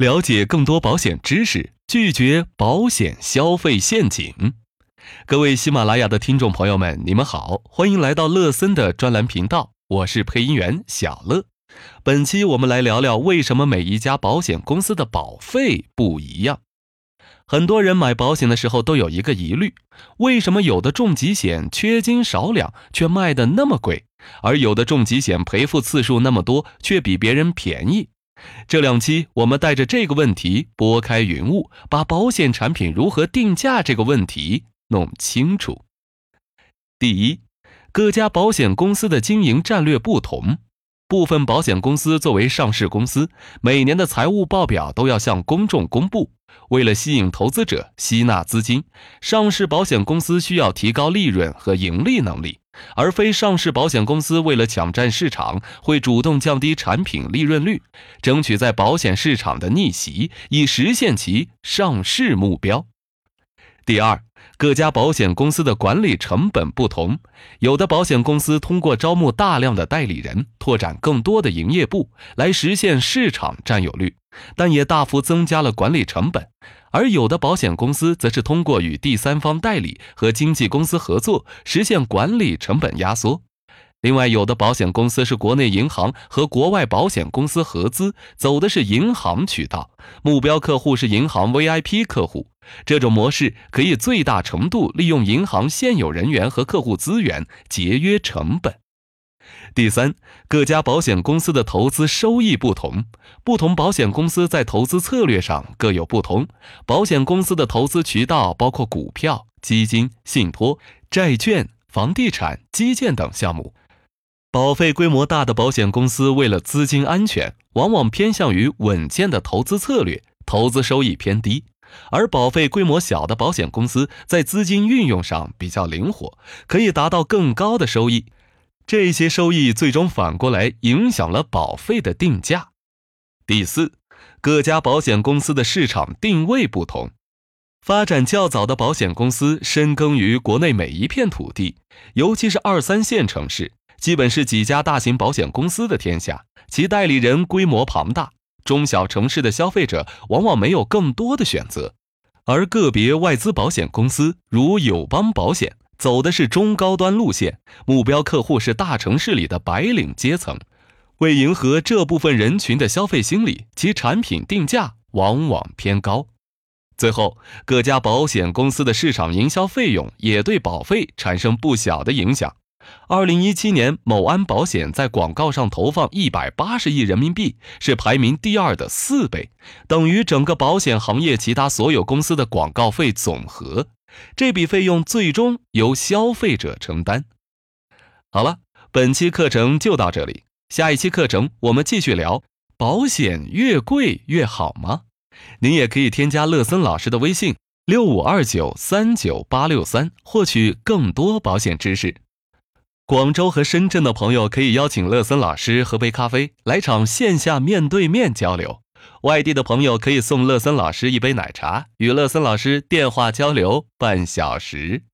了解更多保险知识，拒绝保险消费陷阱。各位喜马拉雅的听众朋友们，你们好，欢迎来到乐森的专栏频道，我是配音员小乐。本期我们来聊聊为什么每一家保险公司的保费不一样。很多人买保险的时候都有一个疑虑：为什么有的重疾险缺斤少两却卖的那么贵，而有的重疾险赔付次数那么多却比别人便宜？这两期我们带着这个问题拨开云雾，把保险产品如何定价这个问题弄清楚。第一，各家保险公司的经营战略不同。部分保险公司作为上市公司，每年的财务报表都要向公众公布。为了吸引投资者、吸纳资金，上市保险公司需要提高利润和盈利能力。而非上市保险公司为了抢占市场，会主动降低产品利润率，争取在保险市场的逆袭，以实现其上市目标。第二，各家保险公司的管理成本不同，有的保险公司通过招募大量的代理人，拓展更多的营业部，来实现市场占有率，但也大幅增加了管理成本。而有的保险公司则是通过与第三方代理和经纪公司合作，实现管理成本压缩。另外，有的保险公司是国内银行和国外保险公司合资，走的是银行渠道，目标客户是银行 VIP 客户。这种模式可以最大程度利用银行现有人员和客户资源，节约成本。第三，各家保险公司的投资收益不同，不同保险公司在投资策略上各有不同。保险公司的投资渠道包括股票、基金、信托、债券、房地产、基建等项目。保费规模大的保险公司为了资金安全，往往偏向于稳健的投资策略，投资收益偏低；而保费规模小的保险公司在资金运用上比较灵活，可以达到更高的收益。这些收益最终反过来影响了保费的定价。第四，各家保险公司的市场定位不同。发展较早的保险公司深耕于国内每一片土地，尤其是二三线城市，基本是几家大型保险公司的天下，其代理人规模庞大。中小城市的消费者往往没有更多的选择，而个别外资保险公司如友邦保险。走的是中高端路线，目标客户是大城市里的白领阶层。为迎合这部分人群的消费心理，其产品定价往往偏高。最后，各家保险公司的市场营销费用也对保费产生不小的影响。二零一七年，某安保险在广告上投放一百八十亿人民币，是排名第二的四倍，等于整个保险行业其他所有公司的广告费总和。这笔费用最终由消费者承担。好了，本期课程就到这里，下一期课程我们继续聊：保险越贵越好吗？您也可以添加乐森老师的微信六五二九三九八六三，获取更多保险知识。广州和深圳的朋友可以邀请乐森老师喝杯咖啡，来场线下面对面交流。外地的朋友可以送乐森老师一杯奶茶，与乐森老师电话交流半小时。